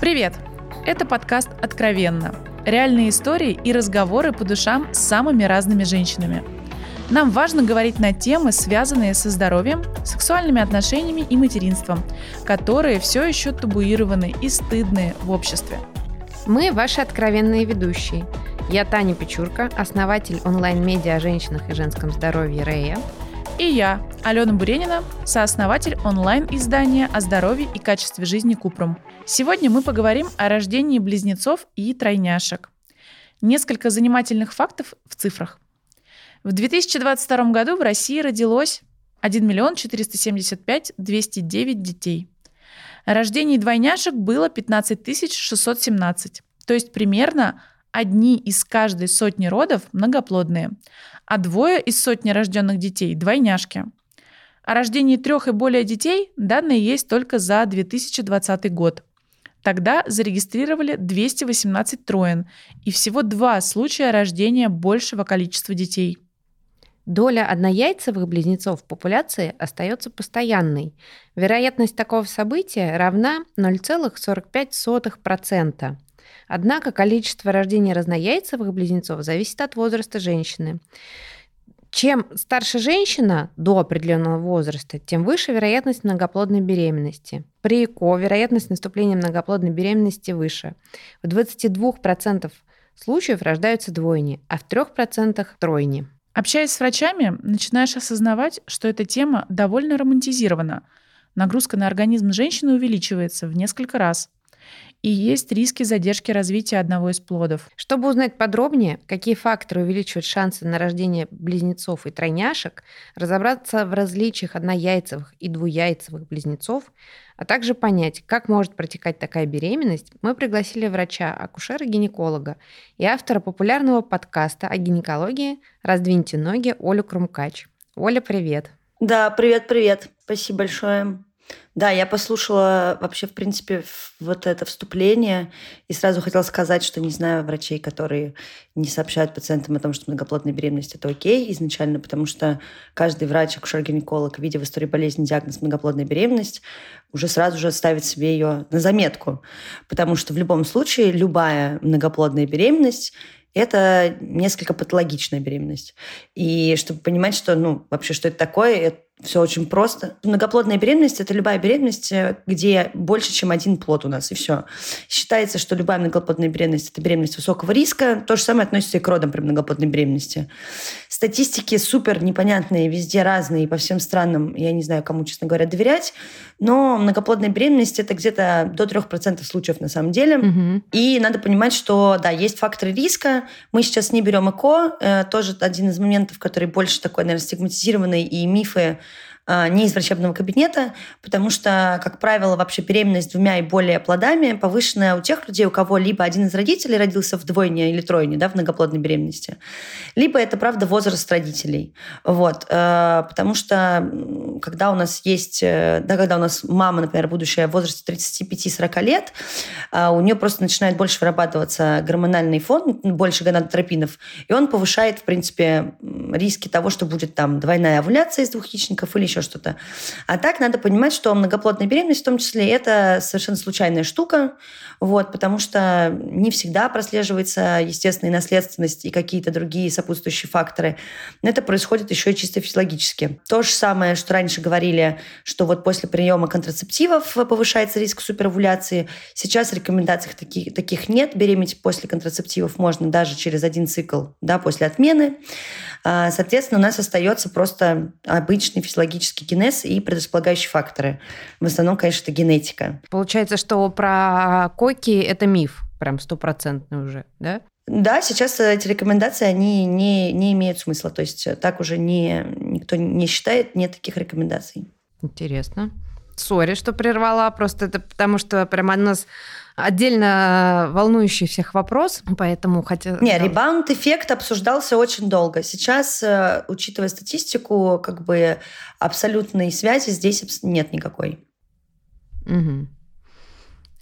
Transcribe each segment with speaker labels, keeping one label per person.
Speaker 1: Привет! Это подкаст «Откровенно». Реальные истории и разговоры по душам с самыми разными женщинами. Нам важно говорить на темы, связанные со здоровьем, сексуальными отношениями и материнством, которые все еще табуированы и стыдные в обществе.
Speaker 2: Мы ваши откровенные ведущие. Я Таня Печурка, основатель онлайн-медиа о женщинах и женском здоровье Рея.
Speaker 1: И я, Алена Буренина, сооснователь онлайн-издания о здоровье и качестве жизни Купрум. Сегодня мы поговорим о рождении близнецов и тройняшек. Несколько занимательных фактов в цифрах. В 2022 году в России родилось 1 миллион 475 209 детей. Рождений двойняшек было 15 617, то есть примерно одни из каждой сотни родов многоплодные, а двое из сотни рожденных детей – двойняшки. О рождении трех и более детей данные есть только за 2020 год. Тогда зарегистрировали 218 троен и всего два случая рождения большего количества детей.
Speaker 2: Доля однояйцевых близнецов в популяции остается постоянной. Вероятность такого события равна 0,45%. Однако количество рождения разнояйцевых близнецов зависит от возраста женщины. Чем старше женщина до определенного возраста, тем выше вероятность многоплодной беременности. При ЭКО вероятность наступления многоплодной беременности выше. В 22% случаев рождаются двойни, а в 3% тройни.
Speaker 1: Общаясь с врачами, начинаешь осознавать, что эта тема довольно романтизирована. Нагрузка на организм женщины увеличивается в несколько раз и есть риски задержки развития одного из плодов.
Speaker 2: Чтобы узнать подробнее, какие факторы увеличивают шансы на рождение близнецов и тройняшек, разобраться в различиях однояйцевых и двуяйцевых близнецов, а также понять, как может протекать такая беременность, мы пригласили врача, акушера-гинеколога и автора популярного подкаста о гинекологии «Раздвиньте ноги» Олю Крумкач. Оля, привет!
Speaker 3: Да, привет-привет. Спасибо большое. Да, я послушала вообще, в принципе, вот это вступление и сразу хотела сказать, что не знаю врачей, которые не сообщают пациентам о том, что многоплодная беременность – это окей изначально, потому что каждый врач, акушер-гинеколог, видя в истории болезни диагноз многоплодная беременность, уже сразу же ставит себе ее на заметку, потому что в любом случае любая многоплодная беременность это несколько патологичная беременность. И чтобы понимать, что, ну, вообще, что это такое, все очень просто. Многоплодная беременность – это любая беременность, э, где больше, чем один плод у нас, и все. Считается, что любая многоплодная беременность – это беременность высокого риска. То же самое относится и к родам при многоплодной беременности. Статистики супер непонятные, везде разные, по всем странам. Я не знаю, кому, честно говоря, доверять. Но многоплодная беременность – это где-то до 3% случаев на самом деле. Угу. И надо понимать, что, да, есть факторы риска. Мы сейчас не берем ЭКО. Э, тоже один из моментов, который больше такой, наверное, стигматизированный, и мифы не из врачебного кабинета, потому что, как правило, вообще беременность двумя и более плодами повышенная у тех людей, у кого либо один из родителей родился в двойне или тройне, да, в многоплодной беременности, либо это, правда, возраст родителей. Вот. А, потому что когда у нас есть, э, да, когда у нас мама, например, будущая в возрасте 35-40 лет, а, у нее просто начинает больше вырабатываться гормональный фон, больше гонадотропинов, и он повышает, в принципе, риски того, что будет там двойная овуляция из двух яичников или еще что-то. А так надо понимать, что многоплодная беременность в том числе это совершенно случайная штука, вот, потому что не всегда прослеживается естественная наследственность и какие-то другие сопутствующие факторы. Но это происходит еще и чисто физиологически. То же самое, что раньше говорили, что вот после приема контрацептивов повышается риск суперовуляции. Сейчас рекомендаций таких, таких нет. Беременеть после контрацептивов можно даже через один цикл да, после отмены. А, соответственно, у нас остается просто обычный физиологический генез и предрасполагающие факторы. В основном, конечно, это генетика.
Speaker 2: Получается, что про койки это миф, прям стопроцентный уже, да?
Speaker 3: Да, сейчас эти рекомендации, они не, не имеют смысла. То есть так уже не, никто не считает, нет таких рекомендаций.
Speaker 2: Интересно. Сори, что прервала, просто это потому что прямо у нас отдельно волнующий всех вопрос, поэтому хотя...
Speaker 3: Не, ребаунд-эффект обсуждался очень долго. Сейчас, э, учитывая статистику, как бы абсолютной связи здесь нет никакой.
Speaker 2: Угу.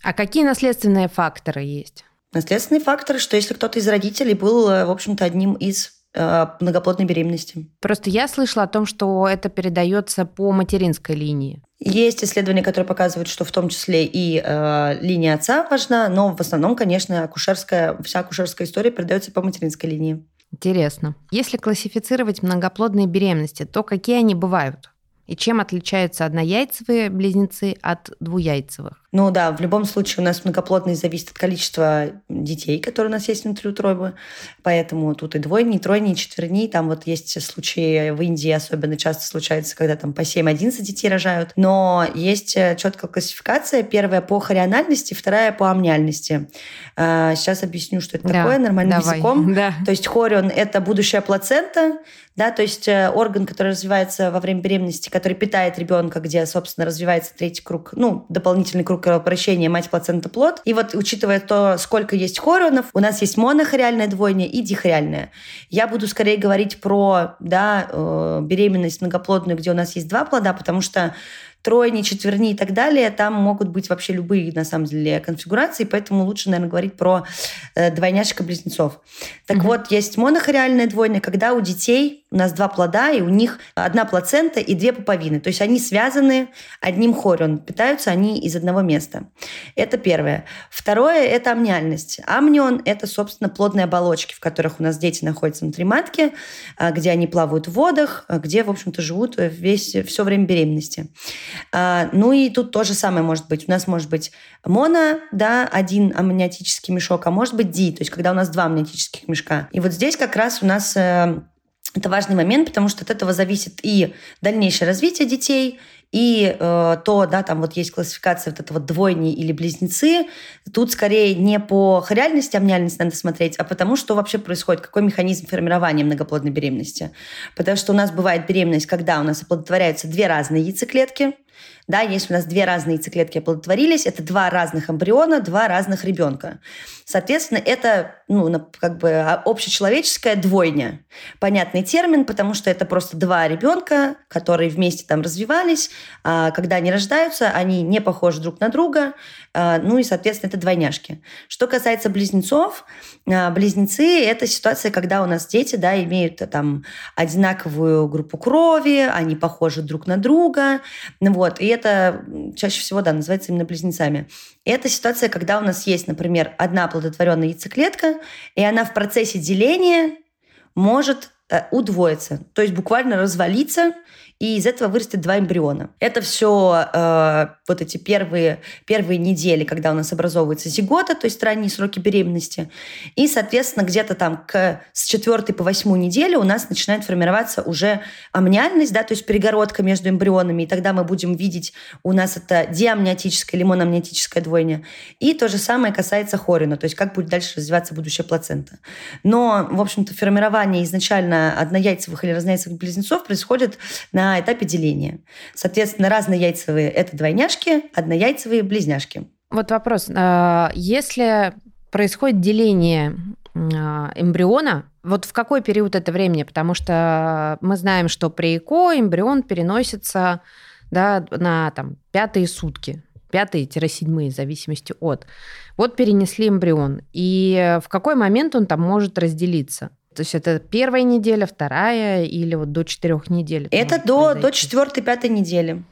Speaker 2: А какие наследственные факторы есть?
Speaker 3: Наследственные факторы, что если кто-то из родителей был, э, в общем-то, одним из многоплодной беременности.
Speaker 2: Просто я слышала о том, что это передается по материнской линии.
Speaker 3: Есть исследования, которые показывают, что в том числе и э, линия отца важна, но в основном, конечно, акушерская, вся акушерская история передается по материнской линии.
Speaker 2: Интересно. Если классифицировать многоплодные беременности, то какие они бывают? И чем отличаются однояйцевые близнецы от двуяйцевых?
Speaker 3: Ну да, в любом случае у нас многоплодность зависит от количества детей, которые у нас есть внутри утробы. Поэтому тут и двойни, и тройни, и четверни. Там вот есть случаи в Индии особенно часто случается, когда там по 7-11 детей рожают. Но есть э, четкая классификация. Первая по хориональности, вторая по амниальности. А, сейчас объясню, что это да, такое нормальным давай. языком. Да. То есть хорион – это будущая плацента, да, то есть э, орган, который развивается во время беременности, который питает ребенка, где, собственно, развивается третий круг, ну, дополнительный круг кровообращения мать, плацента, плод. И вот учитывая то, сколько есть хорионов, у нас есть монохориальная двойня и дихориальная. Я буду скорее говорить про да, э, беременность многоплодную, где у нас есть два плода, потому что тройни, четверни и так далее, там могут быть вообще любые, на самом деле, конфигурации, поэтому лучше, наверное, говорить про э, двойняшек-близнецов. Так mm-hmm. вот, есть монохориальная двойня, когда у детей у нас два плода, и у них одна плацента и две пуповины. То есть они связаны одним хорион, питаются они из одного места. Это первое. Второе – это амниальность. Амнион – это, собственно, плодные оболочки, в которых у нас дети находятся внутри матки, а, где они плавают в водах, а, где, в общем-то, живут весь, все время беременности. А, ну и тут то же самое может быть. У нас может быть моно, да, один амниотический мешок, а может быть ди, то есть когда у нас два амниотических мешка. И вот здесь как раз у нас э, это важный момент, потому что от этого зависит и дальнейшее развитие детей, и э, то, да, там вот есть классификация вот этого двойни или близнецы. Тут скорее не по реальности амниальности надо смотреть, а потому что вообще происходит, какой механизм формирования многоплодной беременности. Потому что у нас бывает беременность, когда у нас оплодотворяются две разные яйцеклетки, да, если у нас две разные яйцеклетки оплодотворились, это два разных эмбриона, два разных ребенка. Соответственно, это ну, как бы а, общечеловеческая двойня. Понятный термин, потому что это просто два ребенка, которые вместе там развивались. А когда они рождаются, они не похожи друг на друга. А, ну и, соответственно, это двойняшки. Что касается близнецов, а, близнецы – это ситуация, когда у нас дети да, имеют там одинаковую группу крови, они похожи друг на друга. Вот. И это чаще всего да, называется именно близнецами. И это ситуация, когда у нас есть, например, одна оплодотворенная яйцеклетка, и она в процессе деления может э, удвоиться, то есть буквально развалиться и из этого вырастет два эмбриона. Это все э, вот эти первые, первые недели, когда у нас образовывается зигота, то есть ранние сроки беременности. И, соответственно, где-то там к, с четвертой по восьмую неделю у нас начинает формироваться уже амниальность, да, то есть перегородка между эмбрионами, и тогда мы будем видеть, у нас это диамниотическая или мономниотическая двойня. И то же самое касается хорина, то есть как будет дальше развиваться будущая плацента. Но, в общем-то, формирование изначально однояйцевых или разнояйцевых близнецов происходит на на этапе деления. Соответственно, разнояйцевые – это двойняшки, однояйцевые – близняшки.
Speaker 2: Вот вопрос. А, если происходит деление а, эмбриона, вот в какой период это времени? Потому что мы знаем, что при ЭКО эмбрион переносится да, на там, пятые сутки, пятые-седьмые, в зависимости от. Вот перенесли эмбрион. И в какой момент он там может разделиться? То есть это первая неделя, вторая или вот до четырех недель?
Speaker 3: Это до, до четвертой, пятой недели.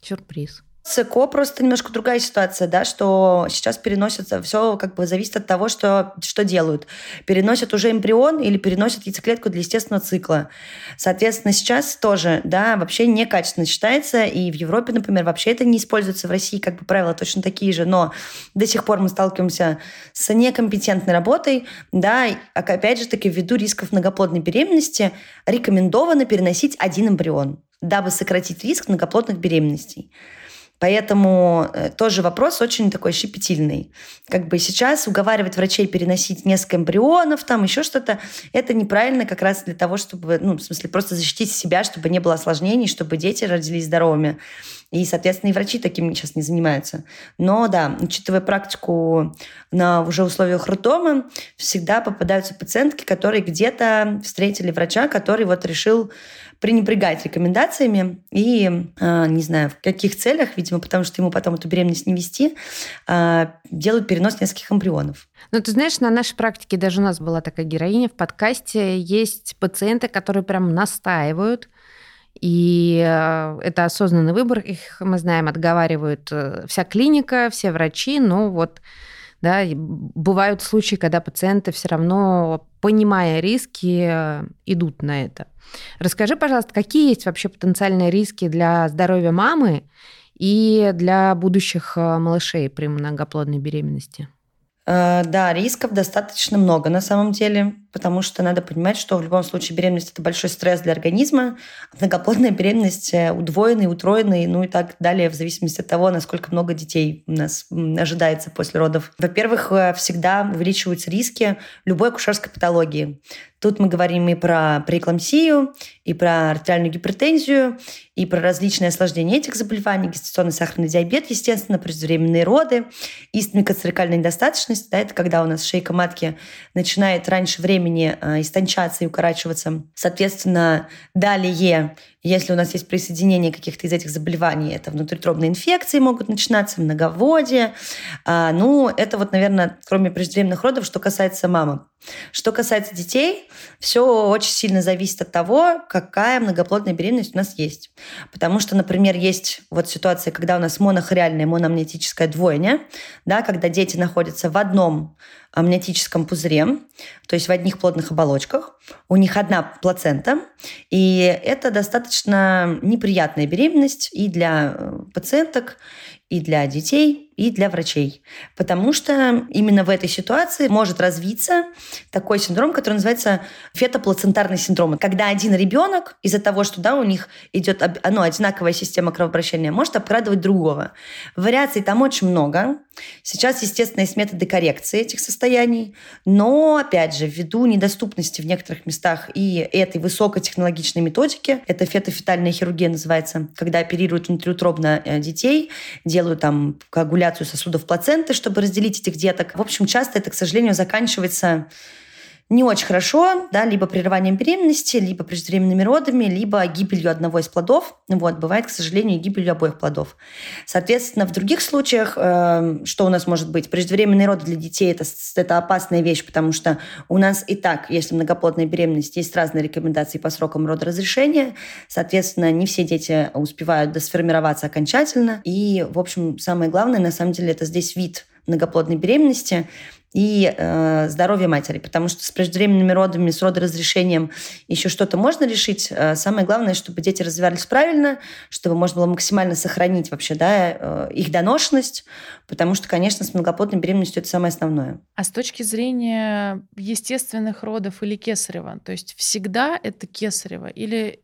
Speaker 2: Сюрприз.
Speaker 3: С ЭКО просто немножко другая ситуация, да, что сейчас переносится, все как бы зависит от того, что, что делают. Переносят уже эмбрион или переносят яйцеклетку для естественного цикла. Соответственно, сейчас тоже, да, вообще некачественно считается, и в Европе, например, вообще это не используется, в России как бы правила точно такие же, но до сих пор мы сталкиваемся с некомпетентной работой, да, опять же таки, ввиду рисков многоплодной беременности рекомендовано переносить один эмбрион, дабы сократить риск многоплодных беременностей. Поэтому э, тоже вопрос очень такой щепетильный. Как бы сейчас уговаривать врачей переносить несколько эмбрионов, там еще что-то, это неправильно как раз для того, чтобы, ну, в смысле, просто защитить себя, чтобы не было осложнений, чтобы дети родились здоровыми. И, соответственно, и врачи таким сейчас не занимаются. Но да, учитывая практику на уже условиях роддома, всегда попадаются пациентки, которые где-то встретили врача, который вот решил пренебрегать рекомендациями и, э, не знаю, в каких целях, видимо, потому что ему потом эту беременность не вести, э, делают перенос нескольких эмбрионов.
Speaker 2: Ну, ты знаешь, на нашей практике даже у нас была такая героиня в подкасте. Есть пациенты, которые прям настаивают, и э, это осознанный выбор. Их, мы знаем, отговаривают вся клиника, все врачи, но вот да, бывают случаи, когда пациенты все равно, понимая риски, э, идут на это. Расскажи, пожалуйста, какие есть вообще потенциальные риски для здоровья мамы и для будущих малышей при многоплодной беременности?
Speaker 3: Э, да, рисков достаточно много на самом деле, потому что надо понимать, что в любом случае беременность – это большой стресс для организма. Многоплодная беременность э, удвоенный, утроенный, ну и так далее, в зависимости от того, насколько много детей у нас ожидается после родов. Во-первых, э, всегда увеличиваются риски любой акушерской патологии. Тут мы говорим и про преэклампсию, и про артериальную гипертензию, и про различные осложнения этих заболеваний, гестационный сахарный диабет, естественно, преждевременные роды, истмикоцерикальная недостаточность. Да, это когда у нас шейка матки начинает раньше времени э, истончаться и укорачиваться. Соответственно, далее если у нас есть присоединение каких-то из этих заболеваний, это внутритробные инфекции могут начинаться, многоводие. А, ну, это вот, наверное, кроме преждевременных родов, что касается мамы. Что касается детей, все очень сильно зависит от того, какая многоплодная беременность у нас есть. Потому что, например, есть вот ситуация, когда у нас монохориальная мономнетическая двойня, да, когда дети находятся в одном амниотическом пузыре, то есть в одних плотных оболочках. У них одна плацента, и это достаточно неприятная беременность и для э, пациенток, и для детей, и для врачей. Потому что именно в этой ситуации может развиться такой синдром, который называется фетоплацентарный синдром. Когда один ребенок из-за того, что да, у них идет ну, одинаковая система кровообращения, может обкрадывать другого. Вариаций там очень много. Сейчас, естественно, есть методы коррекции этих состояний, но, опять же, ввиду недоступности в некоторых местах и этой высокотехнологичной методики, это фетофетальная хирургия называется, когда оперируют внутриутробно э, детей, делают там коагуляцию коагуляцию сосудов плаценты, чтобы разделить этих деток. В общем, часто это, к сожалению, заканчивается не очень хорошо, да, либо прерыванием беременности, либо преждевременными родами, либо гибелью одного из плодов. Вот, бывает, к сожалению, гибелью обоих плодов. Соответственно, в других случаях, э, что у нас может быть? Преждевременные роды для детей это, – это опасная вещь, потому что у нас и так, если многоплодная беременность, есть разные рекомендации по срокам родоразрешения. Соответственно, не все дети успевают досформироваться окончательно. И, в общем, самое главное, на самом деле, это здесь вид многоплодной беременности и э, здоровье матери, потому что с преждевременными родами, с родоразрешением еще что-то можно решить. Э, самое главное, чтобы дети развивались правильно, чтобы можно было максимально сохранить вообще да, э, их доношенность, потому что, конечно, с многоплодной беременностью это самое основное.
Speaker 1: А с точки зрения естественных родов или кесарева, то есть всегда это кесарево или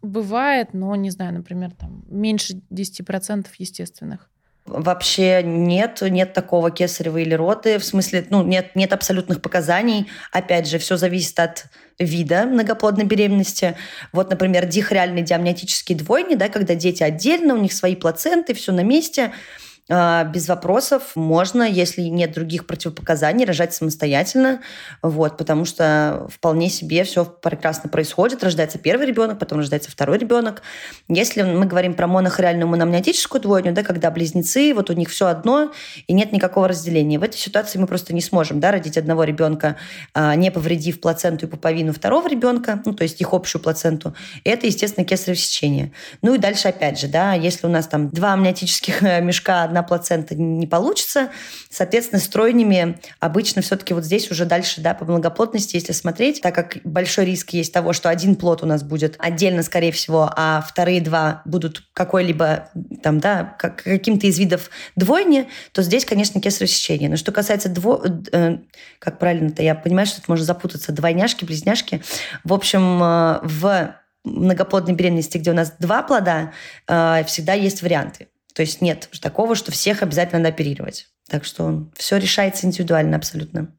Speaker 1: бывает, но, не знаю, например, там меньше 10% естественных?
Speaker 3: Вообще нет, нет такого кесарева или роды. В смысле, ну, нет, нет абсолютных показаний. Опять же, все зависит от вида многоплодной беременности. Вот, например, дихориальные диамниотические двойни, да, когда дети отдельно, у них свои плаценты, все на месте – без вопросов можно, если нет других противопоказаний, рожать самостоятельно, вот, потому что вполне себе все прекрасно происходит. Рождается первый ребенок, потом рождается второй ребенок. Если мы говорим про монохориальную мономнеотическую двойню, да, когда близнецы, вот у них все одно, и нет никакого разделения. В этой ситуации мы просто не сможем да, родить одного ребенка, а, не повредив плаценту и пуповину второго ребенка, ну, то есть их общую плаценту. Это, естественно, кесарево сечение. Ну и дальше, опять же, да, если у нас там два амниотических мешка, одна одна плацента не получится. Соответственно, с тройнями обычно все-таки вот здесь уже дальше, да, по многоплотности, если смотреть, так как большой риск есть того, что один плод у нас будет отдельно, скорее всего, а вторые два будут какой-либо там, да, как, каким-то из видов двойни, то здесь, конечно, кесарево сечение. Но что касается дво... Э, как правильно-то, я понимаю, что это можно запутаться, двойняшки, близняшки. В общем, э, в многоплодной беременности, где у нас два плода, э, всегда есть варианты. То есть нет такого, что всех обязательно надо оперировать. Так что все решается индивидуально абсолютно.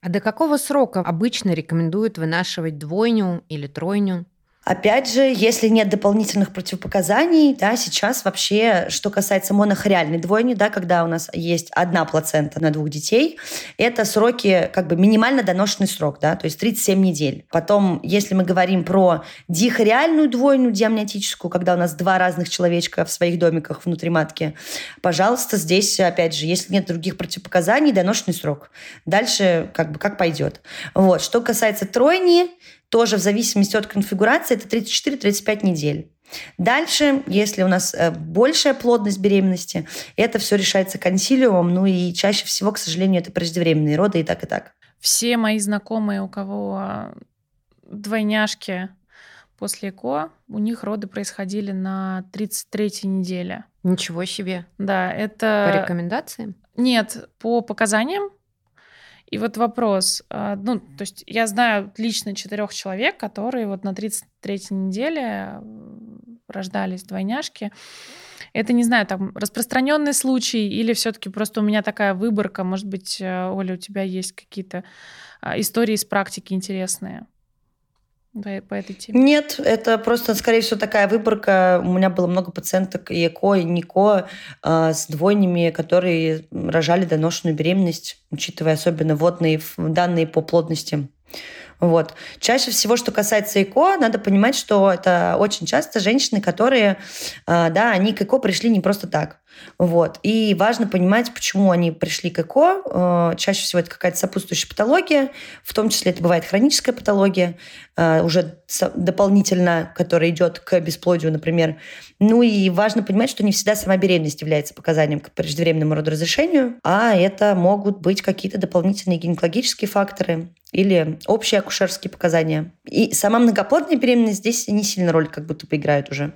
Speaker 2: А до какого срока обычно рекомендуют вынашивать двойню или тройню?
Speaker 3: Опять же, если нет дополнительных противопоказаний, да, сейчас вообще, что касается монохориальной двойни, да, когда у нас есть одна плацента на двух детей, это сроки, как бы минимально доношенный срок, да, то есть 37 недель. Потом, если мы говорим про дихориальную двойню диамниотическую, когда у нас два разных человечка в своих домиках внутри матки, пожалуйста, здесь, опять же, если нет других противопоказаний, доношенный срок. Дальше как бы как пойдет. Вот. Что касается тройни, тоже в зависимости от конфигурации это 34-35 недель. Дальше, если у нас э, большая плотность беременности, это все решается консилиумом, ну и чаще всего, к сожалению, это преждевременные роды и так, и так.
Speaker 1: Все мои знакомые, у кого двойняшки после ЭКО, у них роды происходили на 33-й неделе.
Speaker 2: Ничего себе.
Speaker 1: Да, это...
Speaker 2: По рекомендациям?
Speaker 1: Нет, по показаниям и вот вопрос, а, ну, то есть я знаю лично четырех человек, которые вот на 33-й неделе рождались двойняшки. Это, не знаю, там распространенный случай или все-таки просто у меня такая выборка? Может быть, э, Оля, у тебя есть какие-то а, истории из практики интересные? По этой теме?
Speaker 3: Нет, это просто, скорее всего, такая выборка. У меня было много пациенток и ЭКО, и НИКО э, с двойнями, которые рожали доношенную беременность, учитывая особенно водные данные по плотности. Вот. Чаще всего, что касается ЭКО, надо понимать, что это очень часто женщины, которые, э, да, они к ЭКО пришли не просто так. Вот. И важно понимать, почему они пришли к ЭКО. Э, чаще всего это какая-то сопутствующая патология, в том числе это бывает хроническая патология, э, уже дополнительно, которая идет к бесплодию, например. Ну и важно понимать, что не всегда сама беременность является показанием к преждевременному родоразрешению, а это могут быть какие-то дополнительные гинекологические факторы или общие акушерские показания. И сама многоплодная беременность здесь не сильно роль как будто бы играет уже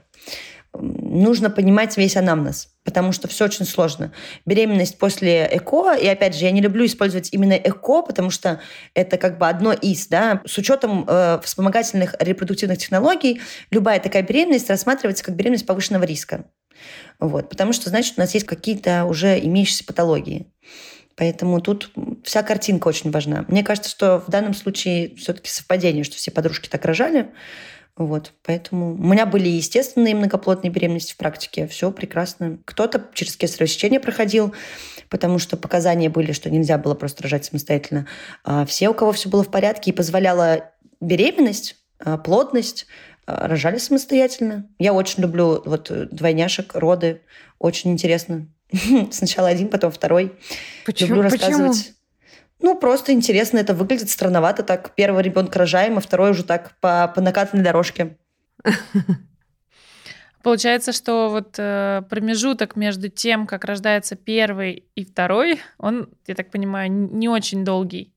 Speaker 3: нужно понимать весь анамнез, потому что все очень сложно. Беременность после ЭКО, и опять же, я не люблю использовать именно ЭКО, потому что это как бы одно из, да, с учетом э, вспомогательных репродуктивных технологий, любая такая беременность рассматривается как беременность повышенного риска. Вот, потому что, значит, у нас есть какие-то уже имеющиеся патологии. Поэтому тут вся картинка очень важна. Мне кажется, что в данном случае все-таки совпадение, что все подружки так рожали, вот, поэтому у меня были естественные многоплодные беременности в практике. Все прекрасно. Кто-то через кесарево сечение проходил, потому что показания были, что нельзя было просто рожать самостоятельно. А все, у кого все было в порядке и позволяла беременность, а, плотность, а, рожали самостоятельно. Я очень люблю вот двойняшек, роды. Очень интересно. Сначала один, потом второй.
Speaker 2: Почему?
Speaker 3: Люблю рассказывать. Почему? Ну, просто интересно это выглядит, странновато так. Первого ребенка рожаем, а второй уже так по, по накатанной дорожке.
Speaker 1: Получается, что вот э, промежуток между тем, как рождается первый и второй, он, я так понимаю, не очень долгий.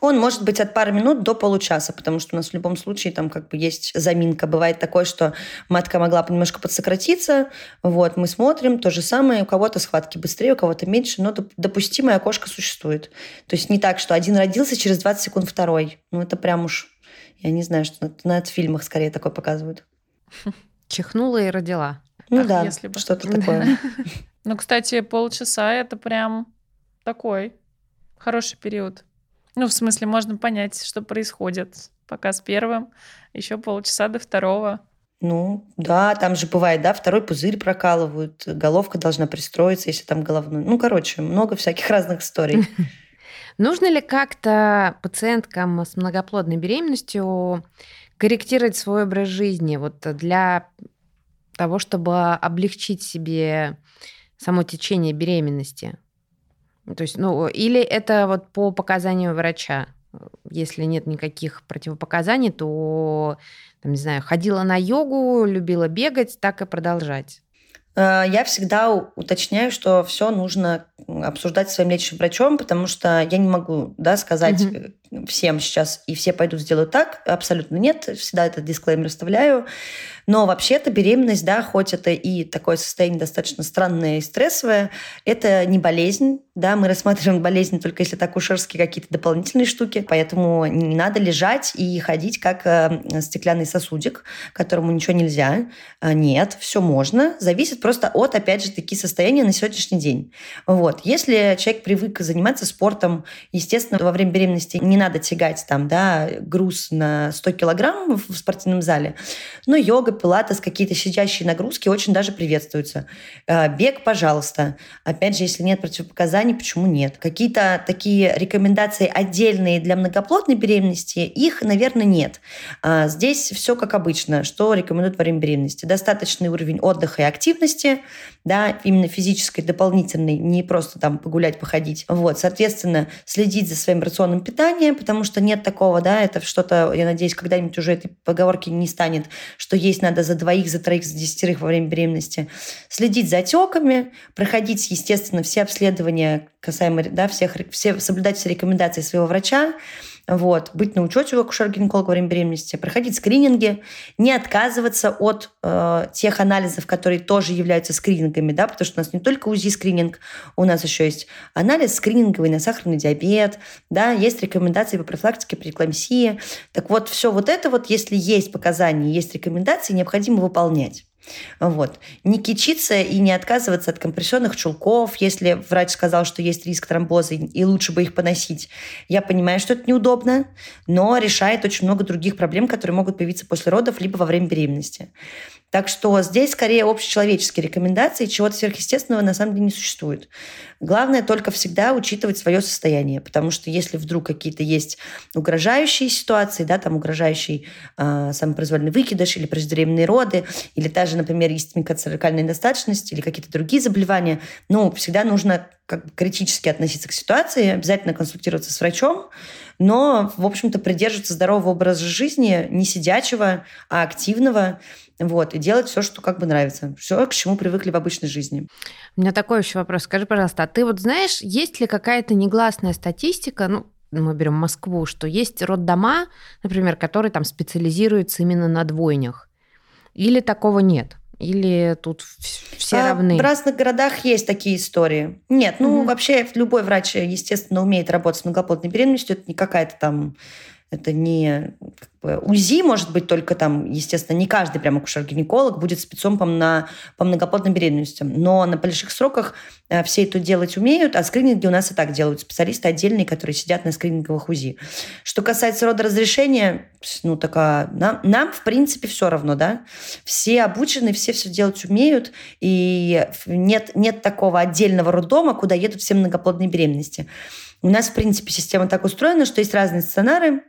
Speaker 3: Он может быть от пары минут до получаса, потому что у нас в любом случае там как бы есть заминка. Бывает такое, что матка могла немножко подсократиться. Вот, мы смотрим, то же самое. У кого-то схватки быстрее, у кого-то меньше, но допустимое окошко существует. То есть не так, что один родился, через 20 секунд второй. Ну, это прям уж, я не знаю, что на, на фильмах скорее такое показывают.
Speaker 2: Чихнула и родила.
Speaker 3: Ну Ах, да, если бы. что-то такое.
Speaker 1: Ну, кстати, полчаса это прям такой хороший период. Ну, в смысле, можно понять, что происходит. Пока с первым, еще полчаса до второго.
Speaker 3: Ну, да, там же бывает, да, второй пузырь прокалывают, головка должна пристроиться, если там головной. Ну, короче, много всяких разных историй.
Speaker 2: Нужно ли как-то пациенткам с многоплодной беременностью корректировать свой образ жизни вот для того, чтобы облегчить себе само течение беременности? То есть, ну, или это вот по показанию врача? Если нет никаких противопоказаний, то, там, не знаю, ходила на йогу, любила бегать, так и продолжать.
Speaker 3: Э, я всегда уточняю, что все нужно обсуждать с своим лечащим врачом, потому что я не могу да, сказать угу. Всем сейчас, и все пойдут сделают так. Абсолютно нет. Всегда этот дисклеймер оставляю. Но вообще-то беременность, да, хоть это и такое состояние достаточно странное и стрессовое, это не болезнь, да, мы рассматриваем болезнь только если это акушерские какие-то дополнительные штуки, поэтому не надо лежать и ходить как э, стеклянный сосудик, которому ничего нельзя. А, нет, все можно. Зависит просто от, опять же, такие состояния на сегодняшний день. Вот. Если человек привык заниматься спортом, естественно, во время беременности не надо тягать там, да, груз на 100 килограмм в спортивном зале, но йога, пилатес, какие-то сидящие нагрузки очень даже приветствуются. Э, бег, пожалуйста. Опять же, если нет противопоказаний, почему нет? Какие-то такие рекомендации отдельные для многоплодной беременности, их, наверное, нет. А, здесь все как обычно, что рекомендуют во время беременности. Достаточный уровень отдыха и активности, да, именно физической, дополнительной, не просто там погулять, походить. Вот, соответственно, следить за своим рационом потому что нет такого, да, это что-то, я надеюсь, когда-нибудь уже этой поговорки не станет, что есть надо за двоих, за троих, за десятерых во время беременности. Следить за отеками, проходить, естественно, все обследования касаемо, да, всех, все, соблюдать все рекомендации своего врача, вот, быть на учете у акушера-гинеколога во время беременности, проходить скрининги, не отказываться от э, тех анализов, которые тоже являются скринингами, да, потому что у нас не только УЗИ-скрининг, у нас еще есть анализ скрининговый на сахарный диабет, да, есть рекомендации по профилактике при эклампсии. Так вот, все вот это вот, если есть показания, есть рекомендации, необходимо выполнять. Вот. Не кичиться и не отказываться от компрессионных чулков, если врач сказал, что есть риск тромбоза, и лучше бы их поносить. Я понимаю, что это неудобно, но решает очень много других проблем, которые могут появиться после родов либо во время беременности. Так что здесь скорее общечеловеческие рекомендации, чего-то сверхъестественного на самом деле не существует. Главное только всегда учитывать свое состояние, потому что если вдруг какие-то есть угрожающие ситуации, да, там угрожающий э, самопроизвольный выкидыш или преждевременные роды, или даже, например, есть микоцервикальная недостаточность или какие-то другие заболевания, ну, всегда нужно как критически относиться к ситуации, обязательно консультироваться с врачом, но, в общем-то, придерживаться здорового образа жизни, не сидячего, а активного, вот, и делать все, что как бы нравится, все, к чему привыкли в обычной жизни.
Speaker 2: У меня такой еще вопрос. Скажи, пожалуйста, а ты вот знаешь, есть ли какая-то негласная статистика, ну, мы берем Москву, что есть роддома, например, которые там специализируются именно на двойнях? Или такого нет? Или тут все а равны?
Speaker 3: В разных городах есть такие истории. Нет, ну угу. вообще любой врач, естественно, умеет работать с многоплодной беременностью. Это не какая-то там это не как бы, УЗИ, может быть, только там, естественно, не каждый прям акушер-гинеколог будет спецом по, на, по многоплодным беременностям. Но на больших сроках э, все это делать умеют, а скрининги у нас и так делают специалисты отдельные, которые сидят на скрининговых УЗИ. Что касается родоразрешения, ну, так, а, нам, нам, в принципе, все равно, да. Все обучены, все все делать умеют, и нет, нет такого отдельного роддома, куда едут все многоплодные беременности. У нас, в принципе, система так устроена, что есть разные сценарии,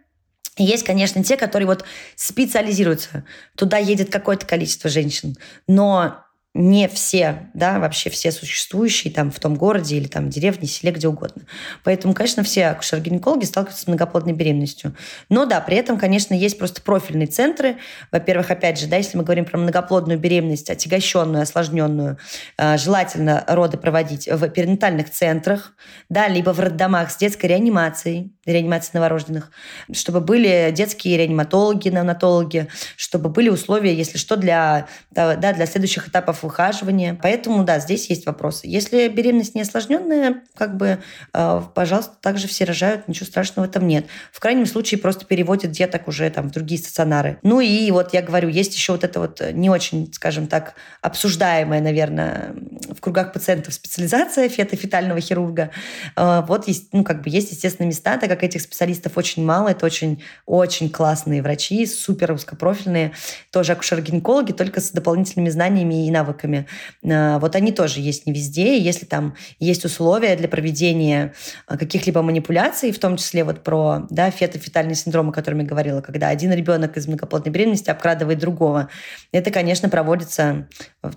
Speaker 3: есть, конечно, те, которые вот специализируются. Туда едет какое-то количество женщин. Но не все, да, вообще все существующие там в том городе или там деревне, селе, где угодно. Поэтому, конечно, все акушер-гинекологи сталкиваются с многоплодной беременностью. Но да, при этом, конечно, есть просто профильные центры. Во-первых, опять же, да, если мы говорим про многоплодную беременность, отягощенную, осложненную, э, желательно роды проводить в перинатальных центрах, да, либо в роддомах с детской реанимацией, реанимации новорожденных, чтобы были детские реаниматологи, неонатологи, чтобы были условия, если что, для, да, для следующих этапов выхаживания. Поэтому, да, здесь есть вопросы. Если беременность не осложненная, как бы, э, пожалуйста, также все рожают, ничего страшного в этом нет. В крайнем случае просто переводят деток уже там в другие стационары. Ну и вот я говорю, есть еще вот это вот не очень, скажем так, обсуждаемая, наверное, в кругах пациентов специализация фето-фетального хирурга. Э, вот есть, ну, как бы есть, естественно, места, так как этих специалистов очень мало, это очень-очень классные врачи, супер узкопрофильные, тоже акушеры-гинекологи, только с дополнительными знаниями и навыками. А, вот они тоже есть не везде, если там есть условия для проведения а, каких-либо манипуляций, в том числе вот про да, фето-фетальный синдром, о котором я говорила, когда один ребенок из многоплодной беременности обкрадывает другого. Это, конечно, проводится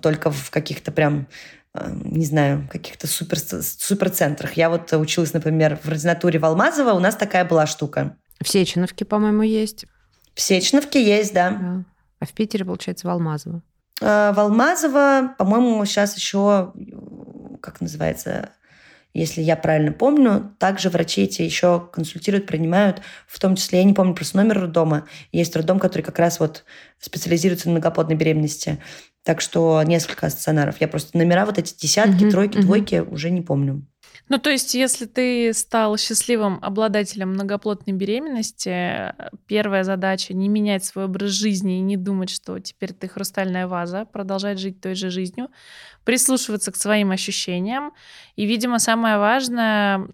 Speaker 3: только в каких-то прям а, не знаю, каких-то супер, суперцентрах. Я вот училась, например, в ординатуре в Алмазово, у нас такая была штука.
Speaker 2: В Сеченовке, по-моему, есть.
Speaker 3: В Сеченовке есть, да. да.
Speaker 2: А в Питере, получается, в Алмазово.
Speaker 3: А, в Алмазово, по-моему, сейчас еще, как называется, если я правильно помню, также врачи эти еще консультируют, принимают, в том числе, я не помню просто номер роддома, есть роддом, который как раз вот специализируется на многоплодной беременности. Так что несколько стационаров. Я просто номера вот эти десятки, угу, тройки, угу. двойки уже не помню.
Speaker 1: Ну, то есть, если ты стал счастливым обладателем многоплодной беременности, первая задача не менять свой образ жизни и не думать, что теперь ты хрустальная ваза, продолжать жить той же жизнью, прислушиваться к своим ощущениям. И, видимо, самое важное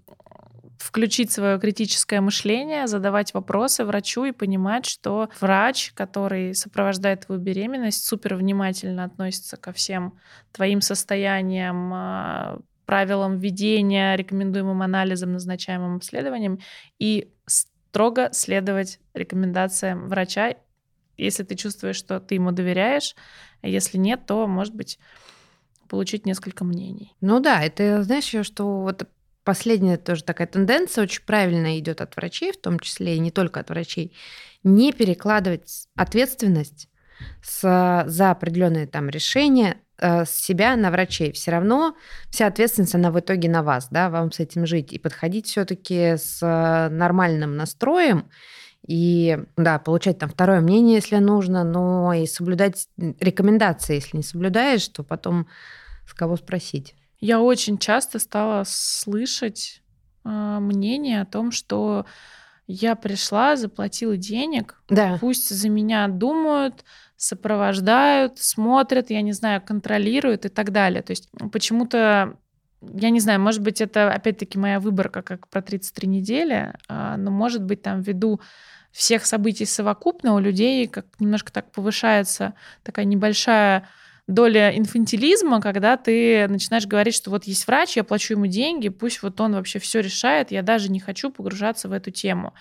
Speaker 1: включить свое критическое мышление, задавать вопросы врачу и понимать, что врач, который сопровождает твою беременность, супер внимательно относится ко всем твоим состояниям, а, правилам ведения, рекомендуемым анализам, назначаемым обследованиям и строго следовать рекомендациям врача, если ты чувствуешь, что ты ему доверяешь, а если нет, то, может быть, получить несколько мнений.
Speaker 2: Ну да, это знаешь что вот последняя тоже такая тенденция очень правильно идет от врачей, в том числе и не только от врачей, не перекладывать ответственность с, за определенные там решения с себя на врачей. Все равно вся ответственность, она в итоге на вас, да, вам с этим жить. И подходить все-таки с нормальным настроем и, да, получать там второе мнение, если нужно, но и соблюдать рекомендации. Если не соблюдаешь, то потом с кого спросить.
Speaker 1: Я очень часто стала слышать э, мнение о том, что я пришла, заплатила денег,
Speaker 2: да.
Speaker 1: пусть за меня думают, сопровождают, смотрят, я не знаю, контролируют и так далее. То есть почему-то я не знаю, может быть, это опять-таки моя выборка как про 33 недели, а, но может быть там ввиду всех событий совокупно у людей как немножко так повышается такая небольшая доля инфантилизма, когда ты начинаешь говорить, что вот есть врач, я плачу ему деньги, пусть вот он вообще все решает, я даже не хочу погружаться в эту тему.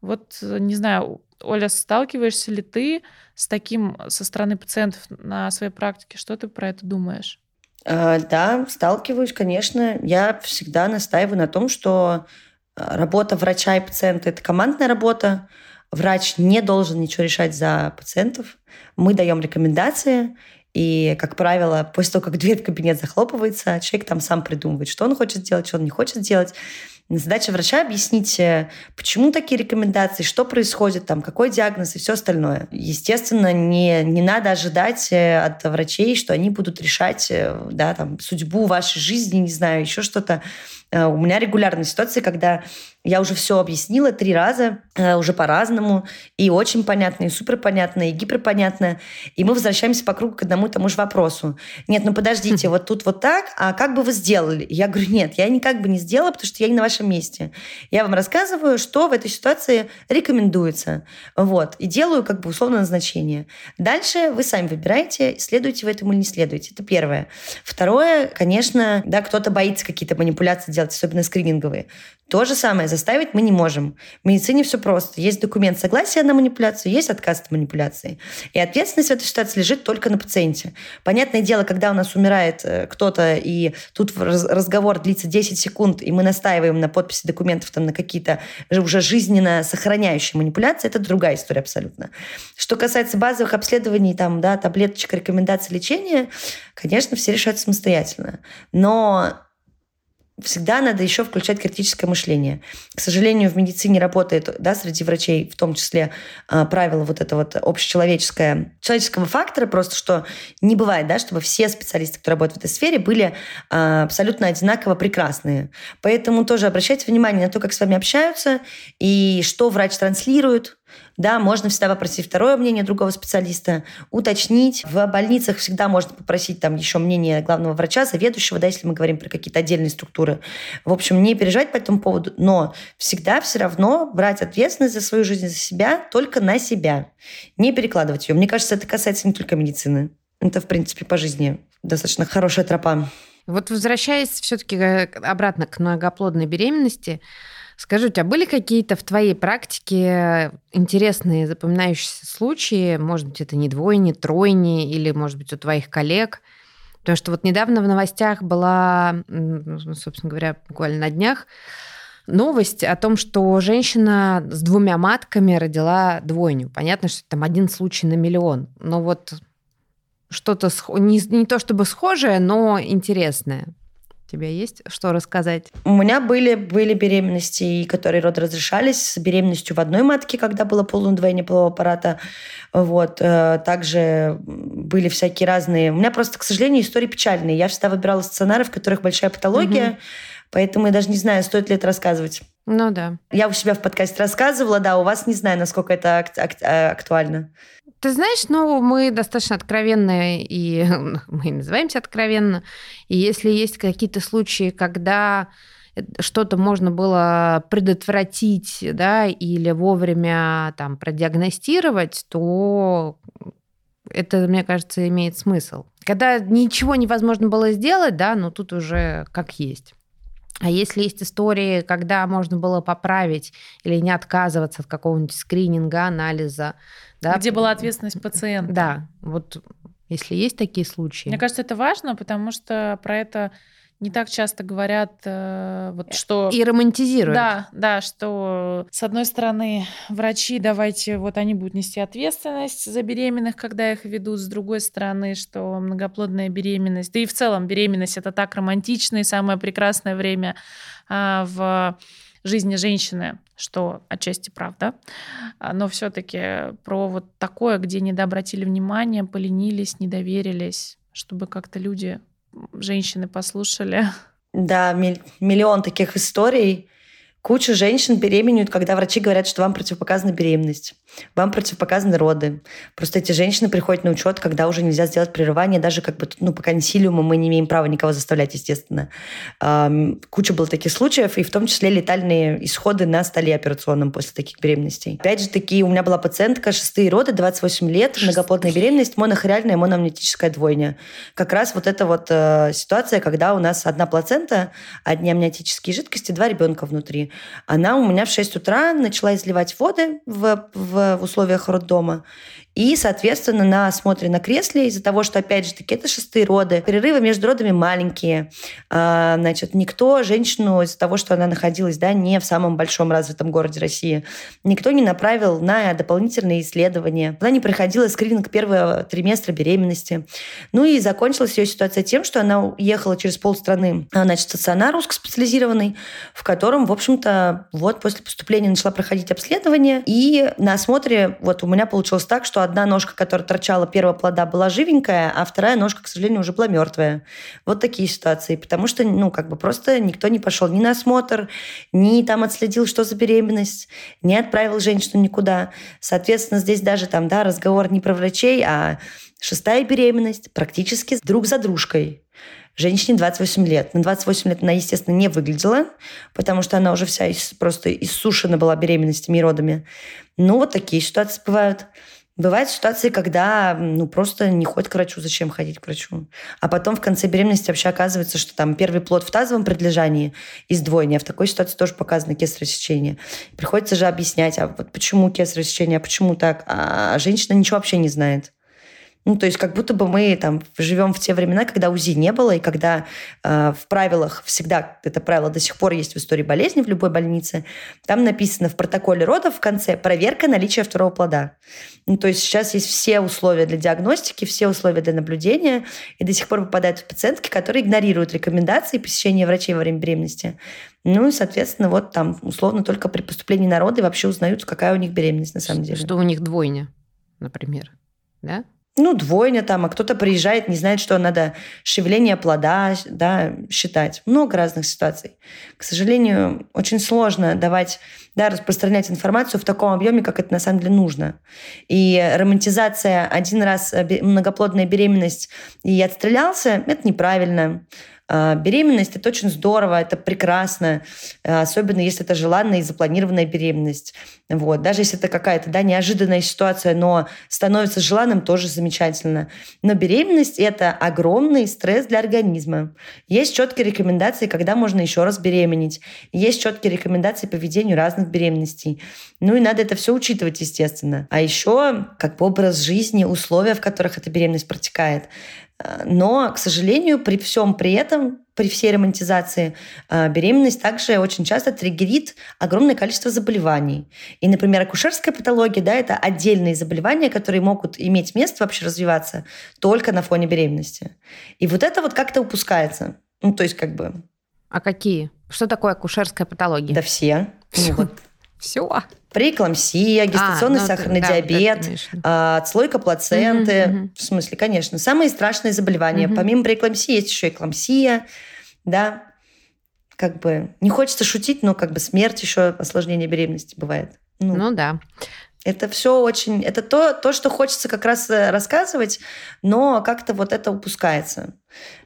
Speaker 1: Вот, не знаю, Оля, сталкиваешься ли ты с таким со стороны пациентов на своей практике? Что ты про это думаешь?
Speaker 3: А, да, сталкиваюсь, конечно. Я всегда настаиваю на том, что а, работа врача и пациента – это командная работа. Врач не должен ничего решать за пациентов. Мы даем рекомендации, и, как правило, после того, как дверь в кабинет захлопывается, человек там сам придумывает, что он хочет сделать, что он не хочет сделать. Задача врача объяснить, э, почему такие рекомендации, что происходит, там, какой диагноз и все остальное. Естественно, не, не надо ожидать э, от врачей, что они будут решать э, да, там, судьбу вашей жизни, не знаю, еще что-то. У меня регулярные ситуации, когда я уже все объяснила три раза, уже по-разному, и очень понятно, и супер понятно, и гиперпонятно. И мы возвращаемся по кругу к одному и тому же вопросу. Нет, ну подождите, вот тут вот так, а как бы вы сделали? Я говорю, нет, я никак бы не сделала, потому что я не на вашем месте. Я вам рассказываю, что в этой ситуации рекомендуется. Вот. И делаю как бы условное назначение. Дальше вы сами выбираете, следуете в этом или не следуете. Это первое. Второе, конечно, да, кто-то боится какие-то манипуляции делать, особенно скрининговые. То же самое заставить мы не можем. В медицине все просто. Есть документ согласия на манипуляцию, есть отказ от манипуляции. И ответственность в этой ситуации лежит только на пациенте. Понятное дело, когда у нас умирает э, кто-то, и тут разговор длится 10 секунд, и мы настаиваем на подписи документов там, на какие-то уже жизненно сохраняющие манипуляции, это другая история абсолютно. Что касается базовых обследований, там, да, таблеточек, рекомендаций лечения, конечно, все решают самостоятельно. Но всегда надо еще включать критическое мышление. К сожалению, в медицине работает, да, среди врачей, в том числе, а, правило вот это вот общечеловеческое, человеческого фактора, просто что не бывает, да, чтобы все специалисты, которые работают в этой сфере, были а, абсолютно одинаково прекрасные. Поэтому тоже обращайте внимание на то, как с вами общаются и что врач транслирует, да, можно всегда попросить второе мнение другого специалиста, уточнить. В больницах всегда можно попросить там еще мнение главного врача, заведующего, да, если мы говорим про какие-то отдельные структуры. В общем, не переживать по этому поводу, но всегда все равно брать ответственность за свою жизнь, за себя, только на себя. Не перекладывать ее. Мне кажется, это касается не только медицины. Это, в принципе, по жизни достаточно хорошая тропа.
Speaker 2: Вот возвращаясь все-таки э, обратно к многоплодной беременности, Скажи, у тебя были какие-то в твоей практике интересные запоминающиеся случаи? Может быть, это не двое, не тройни, или, может быть, у твоих коллег? Потому что вот недавно в новостях была, собственно говоря, буквально на днях, новость о том, что женщина с двумя матками родила двойню. Понятно, что там один случай на миллион. Но вот что-то не, не то чтобы схожее, но интересное тебя есть что рассказать?
Speaker 3: У меня были, были беременности, которые роды разрешались с беременностью в одной матке, когда было полное удвоение полового аппарата. Вот. Э, также были всякие разные... У меня просто, к сожалению, истории печальные. Я всегда выбирала сценарии, в которых большая патология, угу. Поэтому я даже не знаю, стоит ли это рассказывать.
Speaker 2: Ну да.
Speaker 3: Я у себя в подкасте рассказывала, да, у вас не знаю, насколько это ак- ак- э, актуально.
Speaker 2: Ты знаешь, ну, мы достаточно откровенные, и мы называемся откровенно. И если есть какие-то случаи, когда что-то можно было предотвратить, да, или вовремя там продиагностировать, то это, мне кажется, имеет смысл. Когда ничего невозможно было сделать, да, ну тут уже как есть. А если есть истории, когда можно было поправить или не отказываться от какого-нибудь скрининга, анализа,
Speaker 1: да, где была ответственность пациента.
Speaker 2: Да, вот если есть такие случаи.
Speaker 1: Мне кажется, это важно, потому что про это не так часто говорят, э, вот что...
Speaker 2: И романтизируют.
Speaker 1: Да, да, что с одной стороны врачи, давайте, вот они будут нести ответственность за беременных, когда их ведут, с другой стороны, что многоплодная беременность, да и в целом беременность это так романтично и самое прекрасное время а, в жизни женщины, что отчасти правда, а, но все-таки про вот такое, где не обратили внимания, поленились, не доверились, чтобы как-то люди женщины послушали.
Speaker 3: Да, миллион таких историй. Куча женщин беременеют, когда врачи говорят, что вам противопоказана беременность, вам противопоказаны роды. Просто эти женщины приходят на учет, когда уже нельзя сделать прерывание, даже как бы, ну, по консилиуму мы не имеем права никого заставлять, естественно. Куча было таких случаев, и в том числе летальные исходы на столе операционном после таких беременностей. Опять же таки, у меня была пациентка, шестые роды, 28 лет, многоплодная беременность, монохориальная моноамниотическая двойня. Как раз вот эта вот э, ситуация, когда у нас одна плацента, одни амниотические жидкости, два ребенка внутри она у меня в 6 утра начала изливать воды в, в, условиях роддома. И, соответственно, на осмотре на кресле, из-за того, что, опять же таки, это шестые роды, перерывы между родами маленькие, а, значит, никто женщину из-за того, что она находилась, да, не в самом большом развитом городе России, никто не направил на дополнительные исследования. Она не проходила скрининг первого триместра беременности. Ну и закончилась ее ситуация тем, что она уехала через полстраны, а, значит, стационар узкоспециализированный, в котором, в общем-то, вот после поступления начала проходить обследование, и на осмотре вот у меня получилось так, что одна ножка, которая торчала первого плода, была живенькая, а вторая ножка, к сожалению, уже была мертвая. Вот такие ситуации. Потому что, ну, как бы просто никто не пошел ни на осмотр, ни там отследил, что за беременность, не отправил женщину никуда. Соответственно, здесь даже там, да, разговор не про врачей, а шестая беременность практически друг за дружкой. Женщине 28 лет. На 28 лет она, естественно, не выглядела, потому что она уже вся просто иссушена была беременностями и родами. Ну, вот такие ситуации бывают. Бывают ситуации, когда ну, просто не ходит к врачу, зачем ходить к врачу. А потом в конце беременности вообще оказывается, что там первый плод в тазовом предлежании из двойни, а в такой ситуации тоже показано кесарево сечение. Приходится же объяснять, а вот почему кесарево сечение, а почему так. А женщина ничего вообще не знает. Ну, то есть как будто бы мы там живем в те времена, когда УЗИ не было, и когда э, в правилах всегда, это правило до сих пор есть в истории болезни в любой больнице, там написано в протоколе родов в конце проверка наличия второго плода. Ну, то есть сейчас есть все условия для диагностики, все условия для наблюдения, и до сих пор попадают пациентки, которые игнорируют рекомендации посещения врачей во время беременности. Ну и, соответственно, вот там условно только при поступлении на роды вообще узнают, какая у них беременность на самом деле.
Speaker 2: Что у них двойня, например, да?
Speaker 3: Ну, двойня там, а кто-то приезжает, не знает, что надо шевеление плода да, считать. Много разных ситуаций. К сожалению, очень сложно давать, да, распространять информацию в таком объеме, как это на самом деле нужно. И романтизация один раз э, многоплодная беременность и отстрелялся, это неправильно. А, беременность – это очень здорово, это прекрасно, а, особенно если это желанная и запланированная беременность. Вот. Даже если это какая-то да, неожиданная ситуация, но становится желанным, тоже замечательно. Но беременность – это огромный стресс для организма. Есть четкие рекомендации, когда можно еще раз беременеть. Есть четкие рекомендации по ведению разных беременностей. Ну и надо это все учитывать, естественно. А еще как бы образ жизни, условия, в которых эта беременность протекает. Но, к сожалению, при всем при этом, при всей романтизации, э, беременность также очень часто триггерит огромное количество заболеваний. И, например, акушерская патология, да, это отдельные заболевания, которые могут иметь место вообще развиваться только на фоне беременности. И вот это вот как-то упускается. Ну, то есть как бы...
Speaker 2: А какие? Что такое акушерская патология?
Speaker 3: Да все. Ну, вот
Speaker 2: все.
Speaker 3: Преэклампсия, гестационный а, ну, сахарный да, диабет, а, отслойка плаценты. Угу. В смысле, конечно. Самые страшные заболевания. Угу. Помимо преэклампсии есть еще эклампсия. Да. Как бы не хочется шутить, но как бы смерть еще, осложнение беременности бывает.
Speaker 2: Ну, ну да.
Speaker 3: Это все очень... Это то, то, что хочется как раз э, рассказывать, но как-то вот это упускается.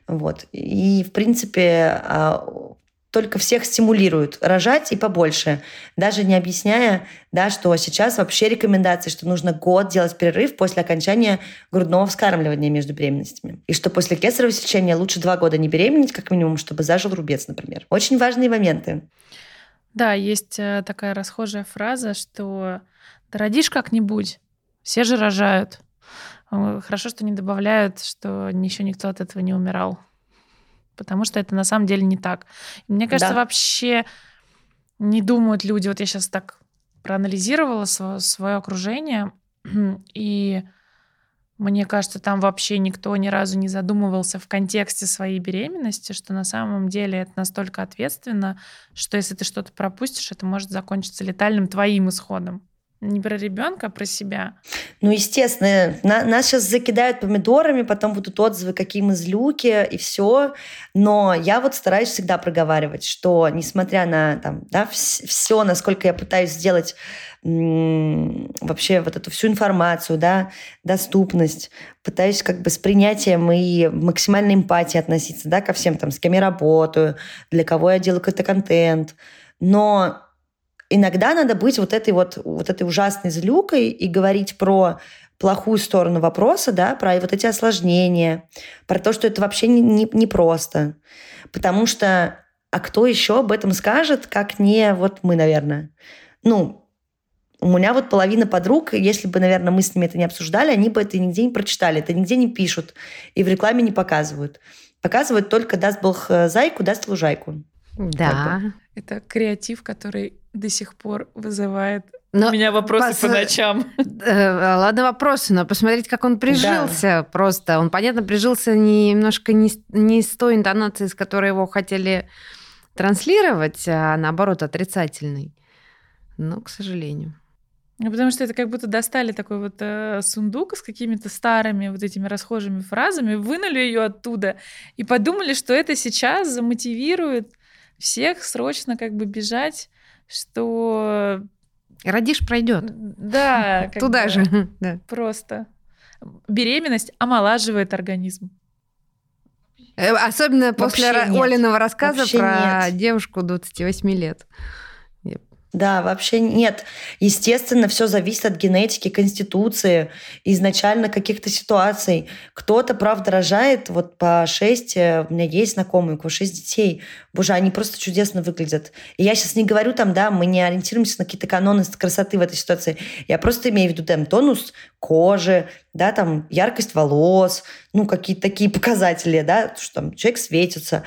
Speaker 3: Вот. И, в принципе, а, только всех стимулируют рожать и побольше, даже не объясняя, да, что сейчас вообще рекомендации, что нужно год делать перерыв после окончания грудного вскармливания между беременностями. И что после кесарево сечения лучше два года не беременеть, как минимум, чтобы зажил рубец, например. Очень важные моменты.
Speaker 1: Да, есть э, такая расхожая фраза, что «да родишь как-нибудь, все же рожают». Э, хорошо, что не добавляют, что еще никто от этого не умирал потому что это на самом деле не так. мне кажется, да. вообще не думают люди. Вот я сейчас так проанализировала свое, свое окружение, и мне кажется, там вообще никто ни разу не задумывался в контексте своей беременности, что на самом деле это настолько ответственно, что если ты что-то пропустишь, это может закончиться летальным твоим исходом. Не про ребенка, а про себя.
Speaker 3: Ну, естественно, на, нас сейчас закидают помидорами, потом будут отзывы, какие мы злюки и все. Но я вот стараюсь всегда проговаривать, что несмотря на там, да, все, насколько я пытаюсь сделать вообще вот эту всю информацию, да, доступность, пытаюсь как бы с принятием и максимальной эмпатией относиться, да, ко всем там, с кем я работаю, для кого я делаю какой-то контент. Но иногда надо быть вот этой вот, вот этой ужасной злюкой и говорить про плохую сторону вопроса, да, про вот эти осложнения, про то, что это вообще не, не, не просто. Потому что, а кто еще об этом скажет, как не вот мы, наверное. Ну, у меня вот половина подруг, если бы, наверное, мы с ними это не обсуждали, они бы это нигде не прочитали, это нигде не пишут и в рекламе не показывают. Показывают только «даст Бог э, зайку, даст лужайку».
Speaker 2: Да. Как бы.
Speaker 1: Это креатив, который до сих пор вызывает но у меня вопросы пос... по ночам.
Speaker 2: Э, ладно, вопросы, но посмотреть, как он прижился да. просто. Он, понятно, прижился немножко не, не с той интонацией, с которой его хотели транслировать, а наоборот отрицательной. Но, к сожалению.
Speaker 1: Ну, потому что это как будто достали такой вот э, сундук с какими-то старыми вот этими расхожими фразами, вынули ее оттуда и подумали, что это сейчас замотивирует всех срочно как бы бежать, что...
Speaker 2: Родишь, пройдет.
Speaker 1: Да.
Speaker 2: Туда же.
Speaker 1: Просто. Беременность омолаживает организм.
Speaker 2: Э, особенно после Олиного рассказа про девушку 28 лет.
Speaker 3: Да, вообще нет. Естественно, все зависит от генетики, конституции, изначально каких-то ситуаций. Кто-то, правда, рожает вот по шесть, э, у меня есть знакомые, у кого шесть детей. Боже, они просто чудесно выглядят. И я сейчас не говорю там, да, мы не ориентируемся на какие-то каноны красоты в этой ситуации. Я просто имею в виду там тонус кожи, да, там яркость волос, ну, какие-то такие показатели, да, что там человек светится.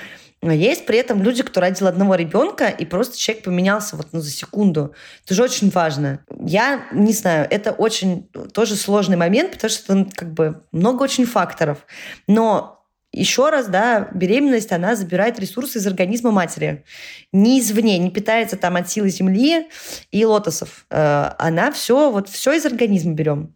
Speaker 3: А есть при этом люди, кто родил одного ребенка, и просто человек поменялся вот ну, за секунду. Это же очень важно. Я не знаю, это очень тоже сложный момент, потому что там как бы много очень факторов. Но еще раз, да, беременность, она забирает ресурсы из организма матери. Не извне, не питается там от силы земли и лотосов. Э, она все, вот все из организма берем.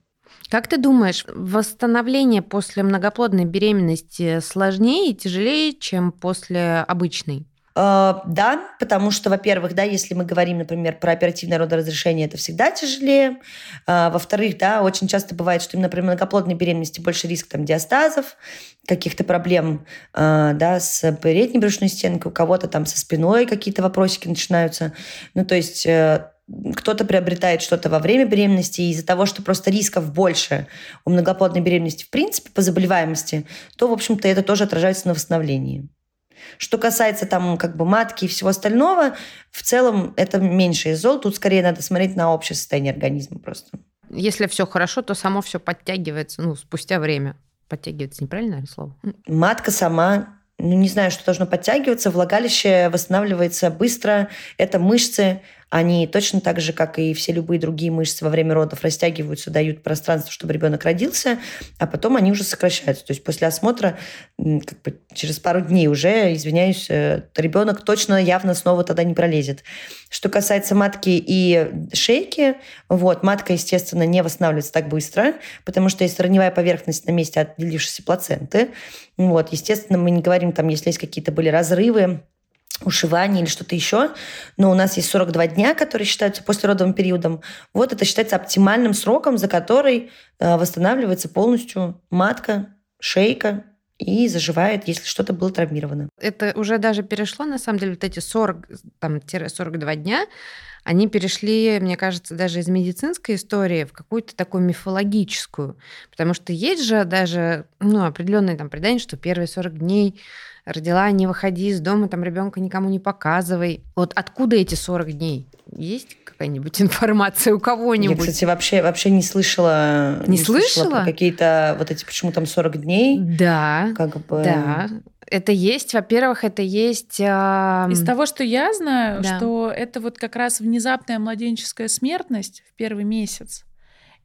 Speaker 2: Как ты думаешь, восстановление после многоплодной беременности сложнее и тяжелее, чем после обычной?
Speaker 3: Uh, да, потому что, во-первых, да, если мы говорим, например, про оперативное родоразрешение, это всегда тяжелее. Uh, во-вторых, да, очень часто бывает, что именно при многоплодной беременности больше риск там диастазов, каких-то проблем, uh, да, с передней брюшной стенкой, у кого-то там со спиной какие-то вопросики начинаются. Ну, то есть э, кто-то приобретает что-то во время беременности, и из-за того, что просто рисков больше у многоплодной беременности в принципе по заболеваемости, то, в общем-то, это тоже отражается на восстановлении. Что касается там как бы матки и всего остального, в целом это меньше из зол. Тут скорее надо смотреть на общее состояние организма просто.
Speaker 2: Если все хорошо, то само все подтягивается, ну, спустя время. Подтягивается неправильное слово?
Speaker 3: Матка сама ну, не знаю, что должно подтягиваться. Влагалище восстанавливается быстро. Это мышцы, они точно так же, как и все любые другие мышцы во время родов, растягиваются, дают пространство, чтобы ребенок родился, а потом они уже сокращаются. То есть после осмотра как бы через пару дней уже, извиняюсь, э, ребенок точно явно снова тогда не пролезет. Что касается матки и шейки, вот, матка, естественно, не восстанавливается так быстро, потому что есть раневая поверхность на месте отделившейся плаценты. Вот, естественно, мы не говорим, там, если есть какие-то были разрывы, ушивание или что-то еще, но у нас есть 42 дня, которые считаются послеродовым периодом. Вот это считается оптимальным сроком, за который э, восстанавливается полностью матка, шейка и заживает, если что-то было травмировано.
Speaker 2: Это уже даже перешло, на самом деле, вот эти 40, там, 42 дня, они перешли, мне кажется, даже из медицинской истории в какую-то такую мифологическую. Потому что есть же даже ну, определенные там предания, что первые 40 дней родила, не выходи из дома, там ребенка никому не показывай. Вот откуда эти 40 дней? Есть какая-нибудь информация у кого-нибудь?
Speaker 3: Я, кстати, вообще, вообще не слышала.
Speaker 2: Не, не слышала? слышала
Speaker 3: какие-то вот эти, почему там 40 дней.
Speaker 2: Да.
Speaker 3: Как бы...
Speaker 2: Да. Это есть, во-первых, это есть... Э...
Speaker 1: Из того, что я знаю, да. что это вот как раз внезапная младенческая смертность в первый месяц.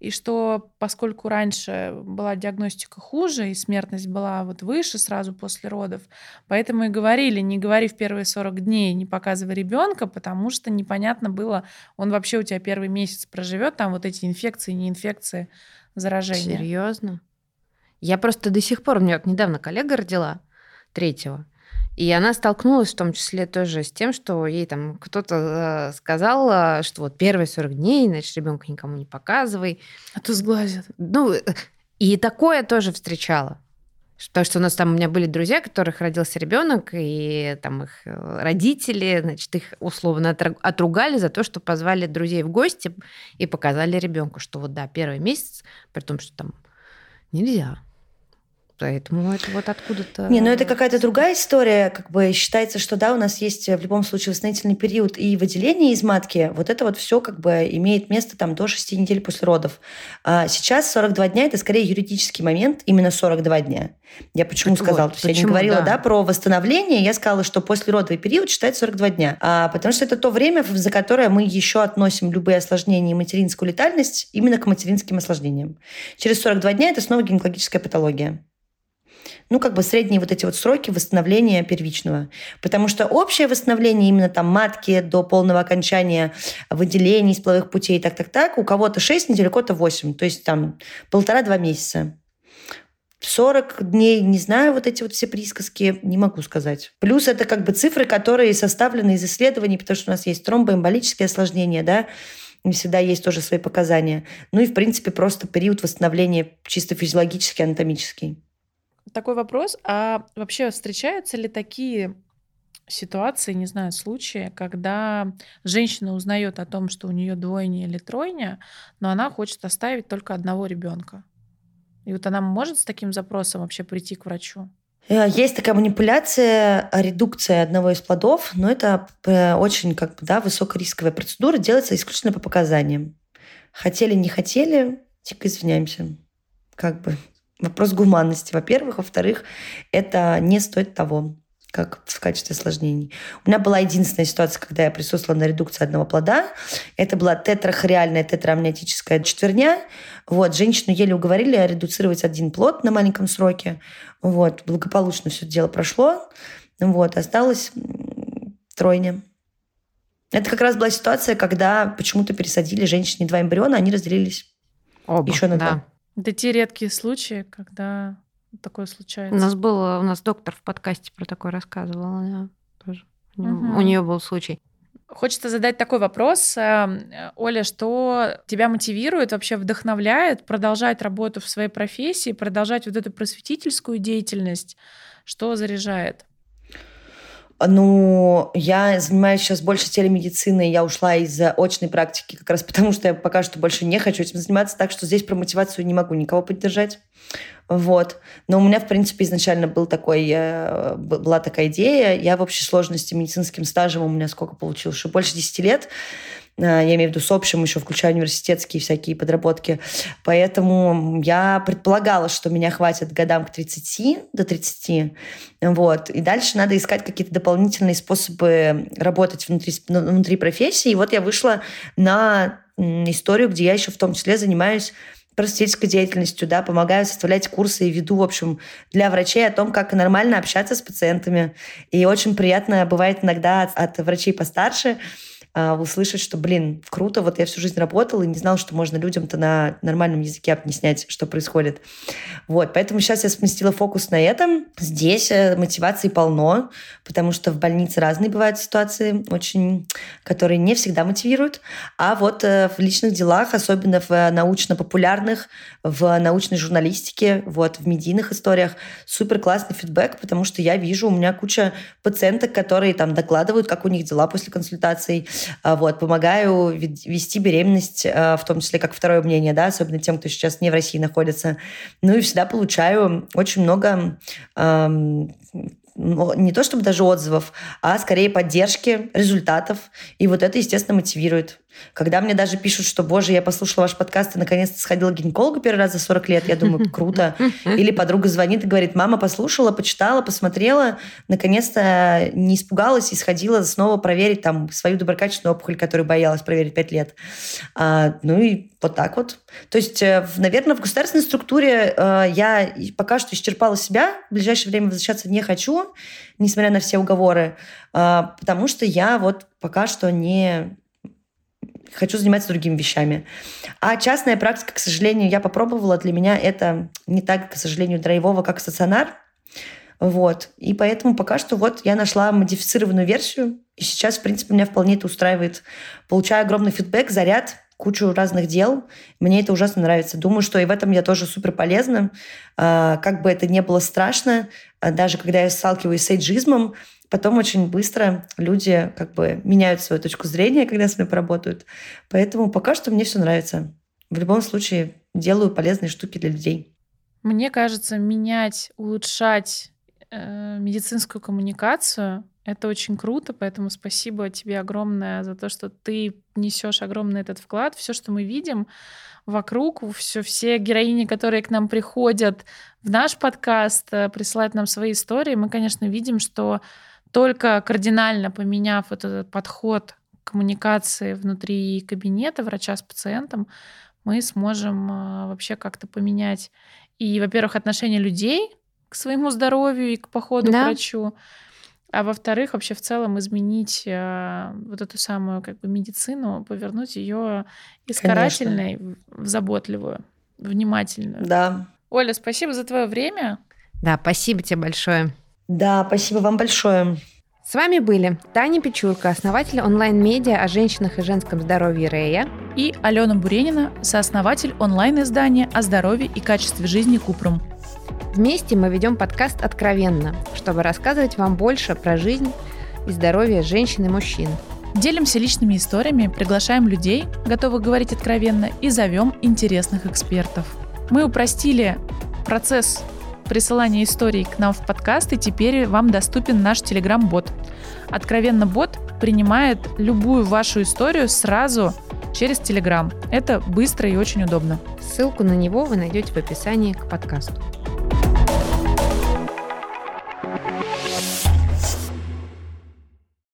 Speaker 1: И что поскольку раньше была диагностика хуже, и смертность была вот выше сразу после родов, поэтому и говорили, не говори в первые 40 дней, не показывай ребенка, потому что непонятно было, он вообще у тебя первый месяц проживет, там вот эти инфекции, не инфекции, заражения.
Speaker 2: Серьезно? Я просто до сих пор, у меня вот недавно коллега родила третьего, и она столкнулась в том числе тоже с тем, что ей там кто-то э, сказал, э, что вот первые 40 дней, значит, ребенка никому не показывай.
Speaker 1: А то сглазят.
Speaker 2: Ну, и такое тоже встречала. Потому что у нас там у меня были друзья, у которых родился ребенок, и там их э, родители, значит, их условно отругали за то, что позвали друзей в гости и показали ребенку, что вот да, первый месяц, при том, что там нельзя. Поэтому это вот откуда-то...
Speaker 3: Не, ну это какая-то другая история. Как бы считается, что да, у нас есть в любом случае восстановительный период и выделение из матки. Вот это вот все как бы имеет место там до 6 недель после родов. А сейчас 42 дня – это скорее юридический момент, именно 42 дня. Я почему так сказала? Вот, почему, я не говорила да. Да, про восстановление, я сказала, что после родовый период считается 42 дня. А, потому что это то время, за которое мы еще относим любые осложнения и материнскую летальность именно к материнским осложнениям. Через 42 дня это снова гинекологическая патология ну, как бы средние вот эти вот сроки восстановления первичного. Потому что общее восстановление именно там матки до полного окончания выделений половых путей, так-так-так, у кого-то 6 недель, у кого-то 8, то есть там полтора-два месяца. 40 дней, не знаю, вот эти вот все присказки, не могу сказать. Плюс это как бы цифры, которые составлены из исследований, потому что у нас есть тромбоэмболические осложнения, да, не всегда есть тоже свои показания. Ну и, в принципе, просто период восстановления чисто физиологический, анатомический
Speaker 1: такой вопрос. А вообще встречаются ли такие ситуации, не знаю, случаи, когда женщина узнает о том, что у нее двойня или тройня, но она хочет оставить только одного ребенка? И вот она может с таким запросом вообще прийти к врачу?
Speaker 3: Э, есть такая манипуляция, редукция одного из плодов, но это э, очень как бы, да, высокорисковая процедура, делается исключительно по показаниям. Хотели, не хотели, дико извиняемся. Как бы Вопрос гуманности, во-первых. Во-вторых, это не стоит того, как в качестве осложнений. У меня была единственная ситуация, когда я присутствовала на редукции одного плода. Это была тетрахориальная тетраамниотическая четверня. Вот, женщину еле уговорили редуцировать один плод на маленьком сроке. Вот, благополучно все дело прошло. Вот, осталось тройня. Это как раз была ситуация, когда почему-то пересадили женщине два эмбриона, они разделились
Speaker 2: Оба,
Speaker 3: еще на
Speaker 2: да.
Speaker 3: два.
Speaker 1: Это те редкие случаи, когда такое случается.
Speaker 2: У нас был, у нас доктор в подкасте про такое рассказывал, да, тоже. Угу. У нее был случай.
Speaker 1: Хочется задать такой вопрос, э, Оля, что тебя мотивирует, вообще вдохновляет продолжать работу в своей профессии, продолжать вот эту просветительскую деятельность, что заряжает?
Speaker 3: Ну, я занимаюсь сейчас больше телемедициной, я ушла из очной практики как раз потому, что я пока что больше не хочу этим заниматься, так что здесь про мотивацию не могу никого поддержать. Вот. Но у меня, в принципе, изначально был такой, э, была такая идея. Я в общей сложности медицинским стажем у меня сколько получилось? Больше 10 лет. Э, я имею в виду с общим, еще включая университетские всякие подработки. Поэтому я предполагала, что меня хватит годам к 30, до 30. Вот. И дальше надо искать какие-то дополнительные способы работать внутри, ну, внутри профессии. И вот я вышла на историю, где я еще в том числе занимаюсь просветительской деятельностью, да, помогаю составлять курсы и веду, в общем, для врачей о том, как нормально общаться с пациентами. И очень приятно бывает иногда от, от врачей постарше, а, услышать, что, блин, круто, вот я всю жизнь работала и не знала, что можно людям-то на нормальном языке объяснять, что происходит. Вот, поэтому сейчас я сместила фокус на этом. Здесь э, мотивации полно, потому что в больнице разные бывают ситуации, очень, которые не всегда мотивируют. А вот э, в личных делах, особенно в научно-популярных, в научной журналистике, вот, в медийных историях, супер классный фидбэк, потому что я вижу, у меня куча пациенток, которые там докладывают, как у них дела после консультаций, вот, помогаю вести беременность, а, в том числе как второе мнение, да, особенно тем, кто сейчас не в России находится. Ну и всегда получаю очень много эм, не то чтобы даже отзывов, а скорее поддержки, результатов. И вот это, естественно, мотивирует. Когда мне даже пишут, что, боже, я послушала ваш подкаст и наконец-то сходила к гинекологу первый раз за 40 лет, я думаю, круто. Или подруга звонит и говорит, мама послушала, почитала, посмотрела, наконец-то не испугалась и сходила снова проверить там свою доброкачественную опухоль, которую боялась проверить 5 лет. А, ну и вот так вот. То есть, э, наверное, в государственной структуре э, я пока что исчерпала себя. В ближайшее время возвращаться не хочу, несмотря на все уговоры, э, потому что я вот пока что не хочу заниматься другими вещами. А частная практика, к сожалению, я попробовала. Для меня это не так, к сожалению, драйвово, как стационар. Вот. И поэтому пока что вот я нашла модифицированную версию. И сейчас, в принципе, меня вполне это устраивает. Получаю огромный фидбэк, заряд, кучу разных дел. Мне это ужасно нравится. Думаю, что и в этом я тоже супер полезна. А, как бы это не было страшно, даже когда я сталкиваюсь с эйджизмом, потом очень быстро люди как бы меняют свою точку зрения, когда с мной поработают. Поэтому пока что мне все нравится. В любом случае делаю полезные штуки для людей.
Speaker 1: Мне кажется, менять, улучшать э, медицинскую коммуникацию это очень круто, поэтому спасибо тебе огромное за то, что ты несешь огромный этот вклад. Все, что мы видим вокруг, все, все героини, которые к нам приходят в наш подкаст, э, присылают нам свои истории, мы, конечно, видим, что только кардинально поменяв вот этот подход к коммуникации внутри кабинета врача с пациентом, мы сможем а, вообще как-то поменять и, во-первых, отношение людей к своему здоровью и к походу да. к врачу, а во-вторых, вообще в целом изменить э, вот эту самую как бы медицину, повернуть ее из Конечно. карательной в заботливую, внимательную.
Speaker 3: Да.
Speaker 1: Оля, спасибо за твое время.
Speaker 2: Да, спасибо тебе большое.
Speaker 3: Да, спасибо вам большое.
Speaker 2: С вами были Таня Печурка, основатель онлайн-медиа о женщинах и женском здоровье Рея.
Speaker 1: И Алена Буренина, сооснователь онлайн-издания о здоровье и качестве жизни Купрум.
Speaker 2: Вместе мы ведем подкаст «Откровенно», чтобы рассказывать вам больше про жизнь и здоровье женщин и мужчин.
Speaker 1: Делимся личными историями, приглашаем людей, готовых говорить откровенно, и зовем интересных экспертов. Мы упростили процесс присылания историй к нам в подкаст, и теперь вам доступен наш телеграм-бот. Откровенно бот принимает любую вашу историю сразу через Телеграм. Это быстро и очень удобно.
Speaker 2: Ссылку на него вы найдете в описании к подкасту. Thank you.